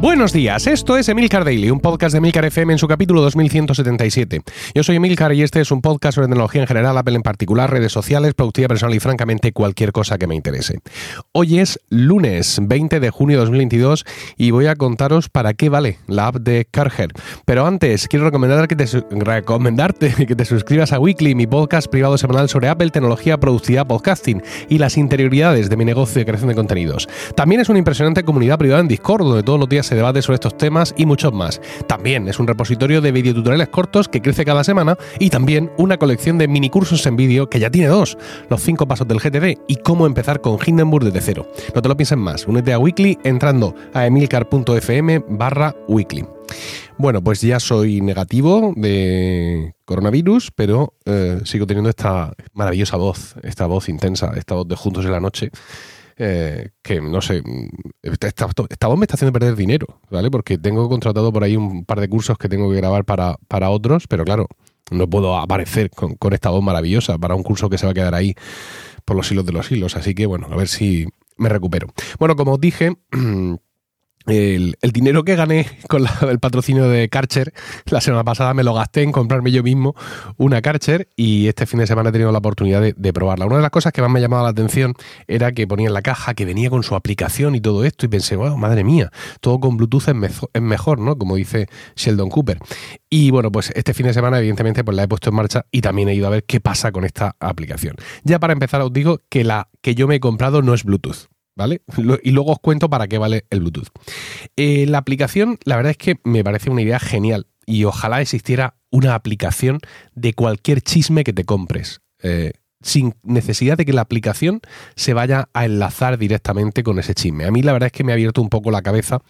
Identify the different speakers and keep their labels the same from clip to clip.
Speaker 1: Buenos días, esto es Emilcar Daily, un podcast de Emilcar FM en su capítulo 2177. Yo soy Emilcar y este es un podcast sobre tecnología en general, Apple en particular, redes sociales, productividad personal y francamente cualquier cosa que me interese. Hoy es lunes 20 de junio de 2022 y voy a contaros para qué vale la app de Carger. Pero antes, quiero recomendar que te recomendarte que te suscribas a Weekly, mi podcast privado semanal sobre Apple, tecnología, productividad, podcasting y las interioridades de mi negocio de creación de contenidos. También es una impresionante comunidad privada en Discord, donde todos los días se debate sobre estos temas y muchos más. También es un repositorio de videotutoriales cortos que crece cada semana y también una colección de mini cursos en vídeo que ya tiene dos, los cinco pasos del GTD y cómo empezar con Hindenburg desde cero. No te lo pienses más, únete a Weekly entrando a emilcar.fm barra weekly. Bueno, pues ya soy negativo de coronavirus, pero eh, sigo teniendo esta maravillosa voz, esta voz intensa, esta voz de Juntos en la Noche, eh, que no sé, esta, voz me está haciendo perder dinero, ¿vale? Porque tengo contratado por ahí un par de cursos que tengo que grabar para, para otros, pero claro, no puedo aparecer con, con esta voz maravillosa para un curso que se va a quedar ahí por los hilos de los hilos. Así que bueno, a ver si me recupero. Bueno, como os dije, El, dinero que gané con el patrocinio de Karcher la semana pasada me lo gasté en comprarme yo mismo una Karcher y este fin de semana he tenido la oportunidad de, probarla. Una de las cosas que más me ha llamado la atención era que ponía en la caja que venía con su aplicación y todo esto y pensé, wow, madre mía, todo con Bluetooth es, mejor, ¿no? Como dice Sheldon Cooper. Y bueno, pues este fin de semana evidentemente pues la he puesto en marcha y también he ido a ver qué pasa con esta aplicación. Ya para empezar os digo que la que yo me he comprado no es Bluetooth. ¿Vale? Y luego os cuento para qué vale el Bluetooth. Eh, la aplicación, la verdad es que me parece una idea genial y ojalá existiera una aplicación de cualquier chisme que te compres. Eh, sin necesidad de que la aplicación se vaya a enlazar directamente con ese chisme. A mí la verdad es que me ha abierto un poco la cabeza,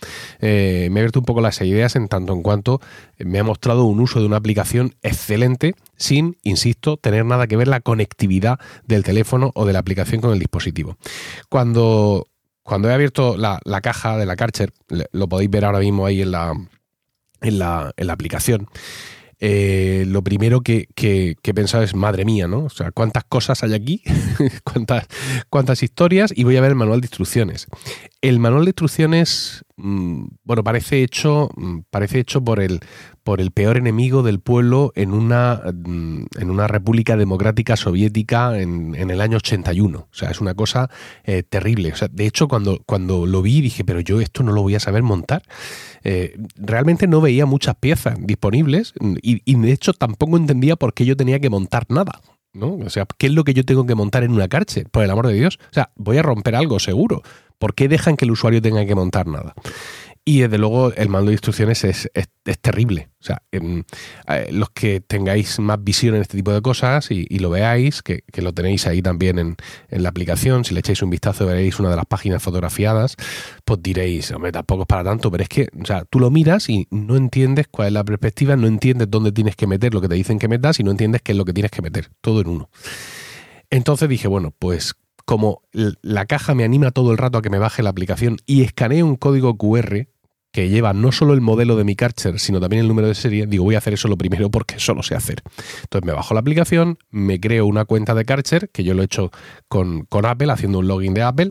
Speaker 1: eh, me ha abierto un poco las ideas en tanto en cuanto me ha mostrado un uso de una aplicación excelente sin, insisto, tener nada que ver la conectividad del teléfono o de la aplicación con el dispositivo. Cuando, cuando he abierto la, caja de la Karcher, lo podéis ver ahora mismo ahí en la, en la, en la aplicación, eh, lo primero que, que, he pensado es, madre mía, ¿no? O sea, cuántas cosas hay aquí, cuántas, cuántas historias, y voy a ver el manual de instrucciones. El manual de instrucciones, mm, bueno, parece hecho, mm, parece hecho por el, por el peor enemigo del pueblo en una, mm, en una república democrática soviética en, el año 81. O sea, es una cosa eh, terrible. O sea, de hecho, cuando, cuando lo vi dije, pero yo esto no lo voy a saber montar. Eh, realmente no veía muchas piezas disponibles y, de hecho tampoco entendía por qué yo tenía que montar nada. ¿no? O sea, ¿qué es lo que yo tengo que montar en una carche? Por el amor de Dios. O sea, voy a romper algo seguro. ¿Por qué dejan que el usuario tenga que montar nada? Y desde luego el mando de instrucciones es, terrible. O sea, eh, los que tengáis más visión en este tipo de cosas y, lo veáis, que, lo tenéis ahí también en, la aplicación, si le echáis un vistazo veréis una de las páginas fotografiadas, pues diréis, hombre, tampoco es para tanto, pero es que, o sea, tú lo miras y no entiendes cuál es la perspectiva, no entiendes dónde tienes que meter lo que te dicen que metas y no entiendes qué es lo que tienes que meter, todo en uno. Entonces dije, bueno, pues como la caja me anima todo el rato a que me baje la aplicación y escanee un código QR que lleva no solo el modelo de mi Karcher, sino también el número de serie, digo, voy a hacer eso lo primero porque eso lo sé hacer. Entonces me bajo la aplicación, me creo una cuenta de Karcher, que yo lo he hecho con, Apple, haciendo un login de Apple,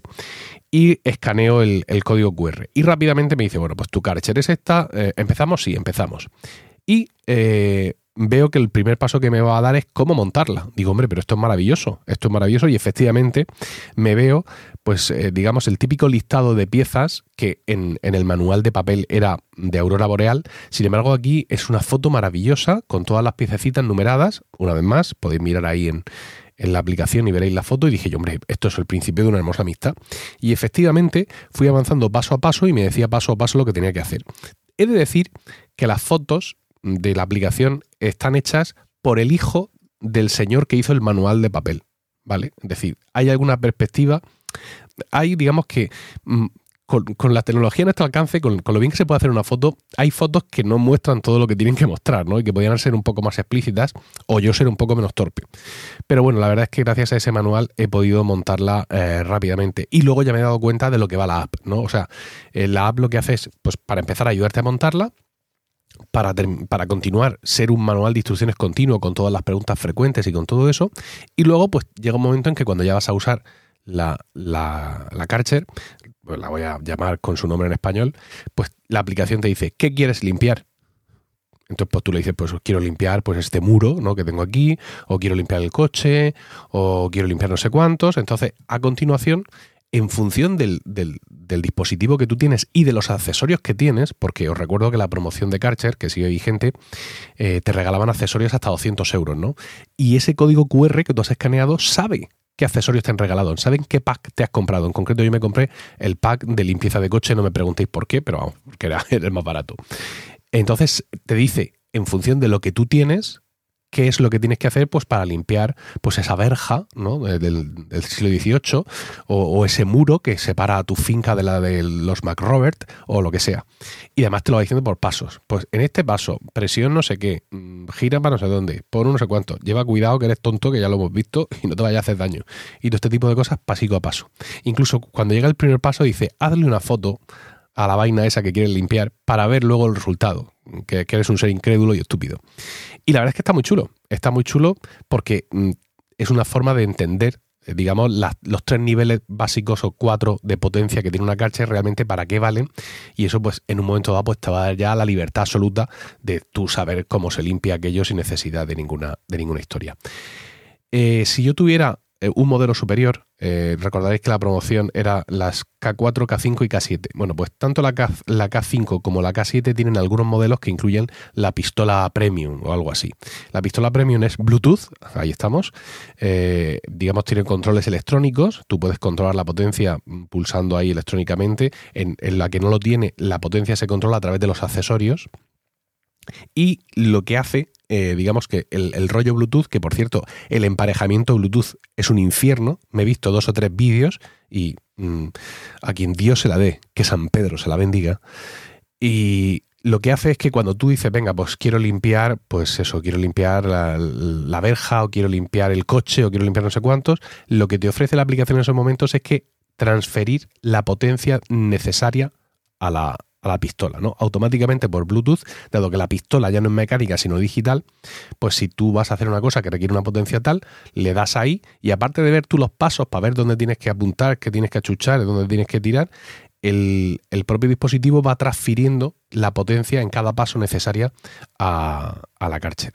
Speaker 1: y escaneo el, código QR. Y rápidamente me dice, bueno, pues tu Karcher es esta, eh, ¿empezamos? Sí, empezamos. Y eh, veo que el primer paso que me va a dar es cómo montarla. Digo, hombre, pero esto es maravilloso, esto es maravilloso y efectivamente me veo, pues eh, digamos, el típico listado de piezas que en, el manual de papel era de Aurora Boreal. Sin embargo, aquí es una foto maravillosa con todas las piececitas numeradas. Una vez más, podéis mirar ahí en, en la aplicación y veréis la foto y dije yo, hombre, esto es el principio de una hermosa amistad. Y efectivamente fui avanzando paso a paso y me decía paso a paso lo que tenía que hacer. He de decir que las fotos de la aplicación están hechas por el hijo del señor que hizo el manual de papel. ¿Vale? Es decir, hay alguna perspectiva. Hay, digamos que. Mm, con, la tecnología a nuestro alcance, con, lo bien que se puede hacer una foto, hay fotos que no muestran todo lo que tienen que mostrar, ¿no? Y que podrían ser un poco más explícitas o yo ser un poco menos torpe. Pero bueno, la verdad es que gracias a ese manual he podido montarla eh, rápidamente. Y luego ya me he dado cuenta de lo que va la app, ¿no? O sea, eh, la app lo que hace es, pues para empezar a ayudarte a montarla, para, para, continuar, ser un manual de instrucciones continuo con todas las preguntas frecuentes y con todo eso. Y luego, pues llega un momento en que cuando ya vas a usar la, la, la Karcher, pues la voy a llamar con su nombre en español, pues la aplicación te dice, ¿qué quieres limpiar? Entonces, pues tú le dices, pues quiero limpiar pues este muro ¿no? que tengo aquí, o quiero limpiar el coche, o quiero limpiar no sé cuántos. Entonces, a continuación, en función del, dispositivo que tú tienes y de los accesorios que tienes, porque os recuerdo que la promoción de Karcher, que sigue vigente, eh, te regalaban accesorios hasta 200 euros, ¿no? Y ese código QR que tú has escaneado sabe qué accesorios te han regalado, saben qué pack te has comprado. En concreto, yo me compré el pack de limpieza de coche, no me preguntéis por qué, pero vamos, porque era el más barato. Entonces te dice, en función de lo que tú tienes, qué es lo que tienes que hacer pues, para limpiar pues, esa verja ¿no? del, siglo XVIII o, ese muro que separa a tu finca de la de los McRobert o lo que sea. Y además te lo va diciendo por pasos. Pues en este paso, presión no sé qué, mm, gira para no sé dónde, por no sé cuánto. Lleva cuidado que eres tonto, que ya lo hemos visto, y no te vaya a hacer daño. Y todo este tipo de cosas pasico a paso. Incluso cuando llega el primer paso dice, hazle una foto a la vaina esa que quieres limpiar para ver luego el resultado, que, eres un ser incrédulo y estúpido. Y la verdad es que está muy chulo. Está muy chulo porque mm, es una forma de entender, eh, digamos, los tres niveles básicos o cuatro de potencia que tiene una carche realmente para qué valen. Y eso, pues, en un momento dado, pues te va a dar ya la libertad absoluta de tú saber cómo se limpia aquello sin necesidad de ninguna, de ninguna historia. Eh, si yo tuviera eh, un modelo superior. Eh, recordaréis que la promoción era las K4, K5 y K7. Bueno, pues tanto la, K, la K5 como la K7 tienen algunos modelos que incluyen la pistola Premium o algo así. La pistola Premium es Bluetooth, ahí estamos. Eh, digamos, tiene controles electrónicos. Tú puedes controlar la potencia pulsando ahí electrónicamente. En, en la que no lo tiene, la potencia se controla a través de los accesorios. Y lo que hace eh, digamos que el, rollo Bluetooth, que por cierto, el emparejamiento Bluetooth es un infierno. Me he visto dos o tres vídeos y mm, a quien Dios se la dé, que San Pedro se la bendiga. Y lo que hace es que cuando tú dices, venga, pues quiero limpiar, pues eso, quiero limpiar la, la, verja o quiero limpiar el coche o quiero limpiar no sé cuántos, lo que te ofrece la aplicación en esos momentos es que transferir la potencia necesaria a la, a la pistola, ¿no? Automáticamente por Bluetooth, dado que la pistola ya no es mecánica sino digital, pues si tú vas a hacer una cosa que requiere una potencia tal, le das ahí y aparte de ver tú los pasos para ver dónde tienes que apuntar, qué tienes que achuchar, dónde tienes que tirar, el, propio dispositivo va transfiriendo la potencia en cada paso necesaria a, la Karcher.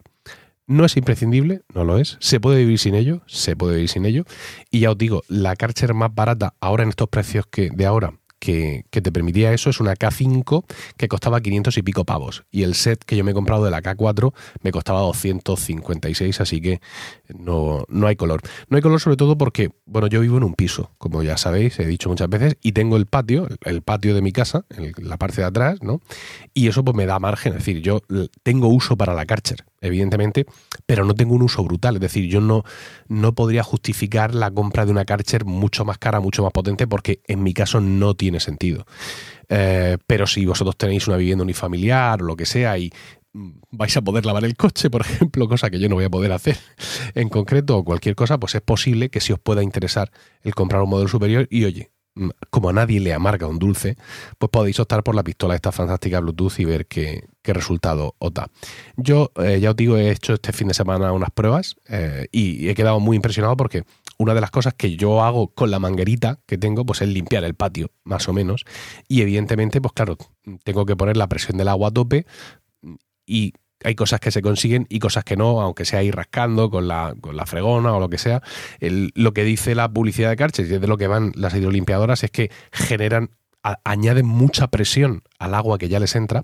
Speaker 1: No es imprescindible, no lo es. Se puede vivir sin ello, se puede vivir sin ello. Y ya os digo, la Karcher más barata ahora en estos precios que de ahora que, te permitía eso es una K5 que costaba 500 y pico pavos. Y el set que yo me he comprado de la K4 me costaba 256, así que no, no hay color. No hay color sobre todo porque, bueno, yo vivo en un piso, como ya sabéis, he dicho muchas veces, y tengo el patio, el patio de mi casa, la parte de atrás, ¿no? Y eso pues me da margen, es decir, yo tengo uso para la Karcher evidentemente, pero no tengo un uso brutal. Es decir, yo no, no podría justificar la compra de una Karcher mucho más cara, mucho más potente, porque en mi caso no tiene sentido. Eh, pero si vosotros tenéis una vivienda unifamiliar o lo que sea y vais a poder lavar el coche, por ejemplo, cosa que yo no voy a poder hacer en concreto o cualquier cosa, pues es posible que si os pueda interesar el comprar un modelo superior y oye, como a nadie le amarga un dulce, pues podéis optar por la pistola esta fantástica Bluetooth y ver qué, resultado os da. Yo, eh, ya os digo, he hecho este fin de semana unas pruebas eh, y he quedado muy impresionado porque una de las cosas que yo hago con la manguerita que tengo, pues es limpiar el patio, más o menos. Y evidentemente, pues claro, tengo que poner la presión del agua a tope y hay cosas que se consiguen y cosas que no, aunque sea ir rascando con la, con la fregona o lo que sea. lo que dice la publicidad de Karcher y de lo que van las hidrolimpiadoras es que generan, añaden mucha presión al agua que ya les entra,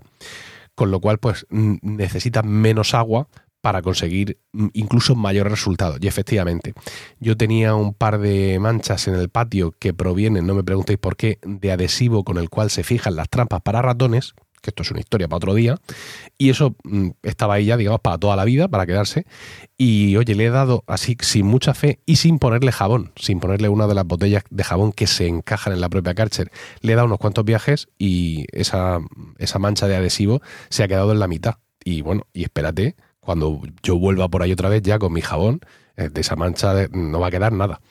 Speaker 1: con lo cual pues necesitan menos agua para conseguir incluso mayores resultados. Y efectivamente, yo tenía un par de manchas en el patio que provienen, no me preguntéis por qué, de adhesivo con el cual se fijan las trampas para ratones que esto es una historia para otro día, y eso mm, estaba ahí ya, digamos, para toda la vida, para quedarse, y oye, le he dado así sin mucha fe y sin ponerle jabón, sin ponerle una de las botellas de jabón que se encajan en la propia Karcher, le he dado unos cuantos viajes y esa, esa mancha de adhesivo se ha quedado en la mitad. Y bueno, y espérate, cuando yo vuelva por ahí otra vez ya con mi jabón, eh, de esa mancha no va a quedar nada.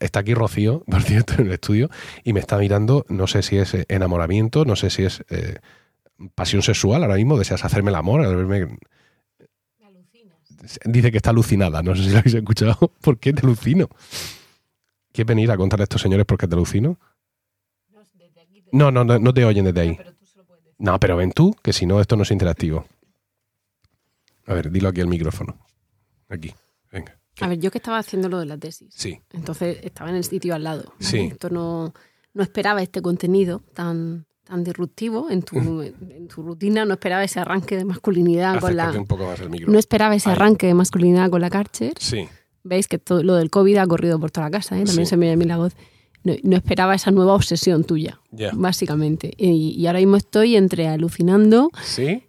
Speaker 1: Está aquí Rocío, por cierto, en el estudio, y me está mirando, no sé si es enamoramiento, no sé si es eh, pasión sexual ahora mismo, deseas hacerme el amor al verme. Dice que está alucinada, no sé si lo habéis escuchado. ¿Por qué te alucino? ¿Quieres venir a contar a estos señores por qué te alucino? No, no, no, no te oyen desde ahí. No, pero ven tú, que si no, esto no es interactivo. A ver, dilo aquí al micrófono. Aquí, venga.
Speaker 2: A ver, yo que estaba haciendo lo de la tesis.
Speaker 1: Sí.
Speaker 2: Entonces estaba en el sitio al lado. ¿vale?
Speaker 1: Sí.
Speaker 2: Esto no, no esperaba este contenido tan, tan disruptivo en tu, en tu rutina. No esperaba ese arranque de masculinidad con la.
Speaker 1: un poco más el micrófono.
Speaker 2: No esperaba ese
Speaker 1: Ahí.
Speaker 2: arranque de masculinidad con la Karcher.
Speaker 1: Sí,
Speaker 2: Veis que todo lo del COVID ha corrido por toda la casa, ¿eh? también
Speaker 1: Sí.
Speaker 2: se me oye a mí la voz. No, no esperaba esa nueva obsesión tuya,
Speaker 1: ya.
Speaker 2: básicamente. Y, y ahora mismo estoy entre alucinando
Speaker 1: ¿Sí?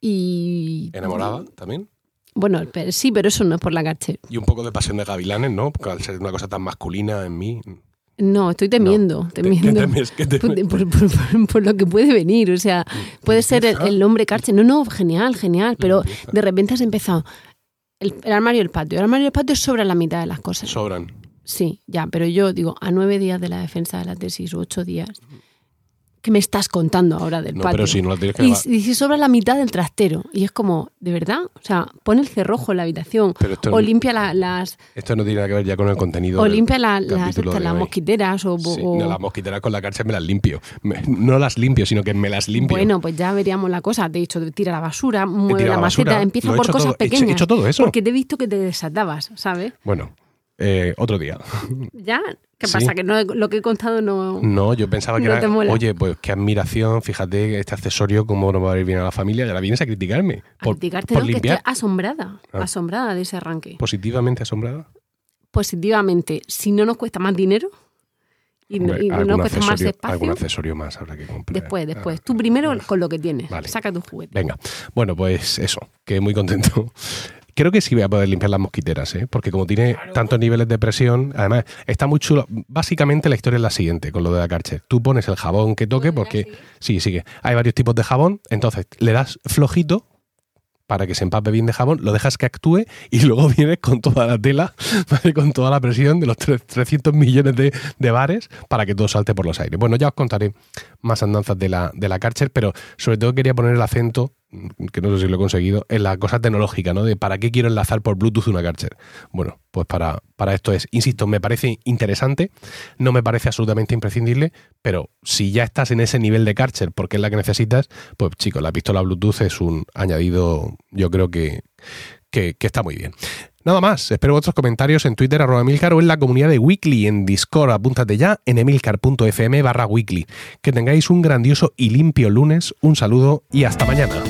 Speaker 2: y.
Speaker 1: ¿Enamorada también?
Speaker 2: Bueno, pero- sí, pero eso no es por la Karcher.
Speaker 1: Y un poco de pasión de gavilanes, ¿no? Porque al ser una cosa tan masculina en mí.
Speaker 2: No, estoy temiendo,
Speaker 1: ¿Qué-
Speaker 2: temiendo.
Speaker 1: ¿Qué temes? ¿Qué
Speaker 2: por,
Speaker 1: temes?
Speaker 2: por- por- por- por lo que puede venir. O sea, puede ser el, el hombre Karcher. No, no, genial, genial. Pero de repente has empezado. El, el armario y el patio. El armario y el patio sobre la mitad de las cosas.
Speaker 1: Sobran.
Speaker 2: Sí, ya, pero yo digo, a nueve días de la defensa de la tesis o ocho días, ¿qué me estás contando ahora del
Speaker 1: No,
Speaker 2: patio?
Speaker 1: pero si no la tienes que
Speaker 2: y, y si sobra la mitad del trastero. Y es como, ¿de verdad? O sea, pon el cerrojo en la habitación.
Speaker 1: Pero esto,
Speaker 2: O limpia la- las,
Speaker 1: esto no tiene nada que ver ya con el contenido.
Speaker 2: o limpia la- las, estas, las mosquiteras. O,
Speaker 1: Sí,
Speaker 2: o-
Speaker 1: no, las mosquiteras con la cárcel me las limpio. Me- no las limpio, sino que me las limpio.
Speaker 2: Bueno, pues ya veríamos la cosa. Te he dicho, tira la basura, mueve la maceta, empieza
Speaker 1: he
Speaker 2: por cosas
Speaker 1: todo, he hecho- he
Speaker 2: pequeñas.
Speaker 1: hecho todo eso.
Speaker 2: Porque te he visto que te desatabas, ¿sabes?
Speaker 1: Bueno, eh, otro día.
Speaker 2: ¿Ya? ¿Qué
Speaker 1: Sí.
Speaker 2: pasa? Que no, lo que he contado no...
Speaker 1: No, yo pensaba que
Speaker 2: No
Speaker 1: era, oye, pues qué admiración, fíjate, este accesorio, cómo no va a ir bien a la familia, y ahora vienes a criticarme.
Speaker 2: A
Speaker 1: Por,
Speaker 2: criticarte,
Speaker 1: por
Speaker 2: no, que
Speaker 1: limpiar.
Speaker 2: estoy asombrada,
Speaker 1: Ah.
Speaker 2: asombrada de ese arranque.
Speaker 1: Positivamente asombrada.
Speaker 2: Positivamente, si no nos cuesta más dinero y, no- y no cuesta más espacio,
Speaker 1: Algún accesorio más habrá que comprar.
Speaker 2: después, después.
Speaker 1: Ah,
Speaker 2: Tú primero con lo que tienes,
Speaker 1: Vale.
Speaker 2: saca tu juguete.
Speaker 1: Venga, bueno, pues eso, que muy contento. Creo que sí voy a poder limpiar las mosquiteras, ¿eh? porque como tiene tantos niveles de presión, además está muy chulo. Básicamente la historia es la siguiente con lo de la Karcher. Tú pones el jabón que toque, porque sí, sigue. Hay varios tipos de jabón, entonces le das flojito para que se empape bien de jabón, lo dejas que actúe y luego vienes con toda la tela, con toda la presión de los tre- 300 millones de, de bares para que todo salte por los aires. Bueno, ya os contaré más andanzas de la, de la Karcher, pero sobre todo quería poner el acento, que no sé si lo he conseguido, en la cosa tecnológica, ¿no? De para qué quiero enlazar por Bluetooth una Karcher. Bueno, pues para, para esto es, insisto, me parece interesante, no me parece absolutamente imprescindible, pero si ya estás en ese nivel de Karcher porque es la que necesitas, pues chicos, la pistola Bluetooth es un añadido, yo creo que, que, está muy bien. Nada más, espero vuestros comentarios en Twitter, arroba Emilcar, o en la comunidad de Weekly en Discord. Apúntate ya en emilcar.fm barra weekly. Que tengáis un grandioso y limpio lunes, un saludo y hasta mañana.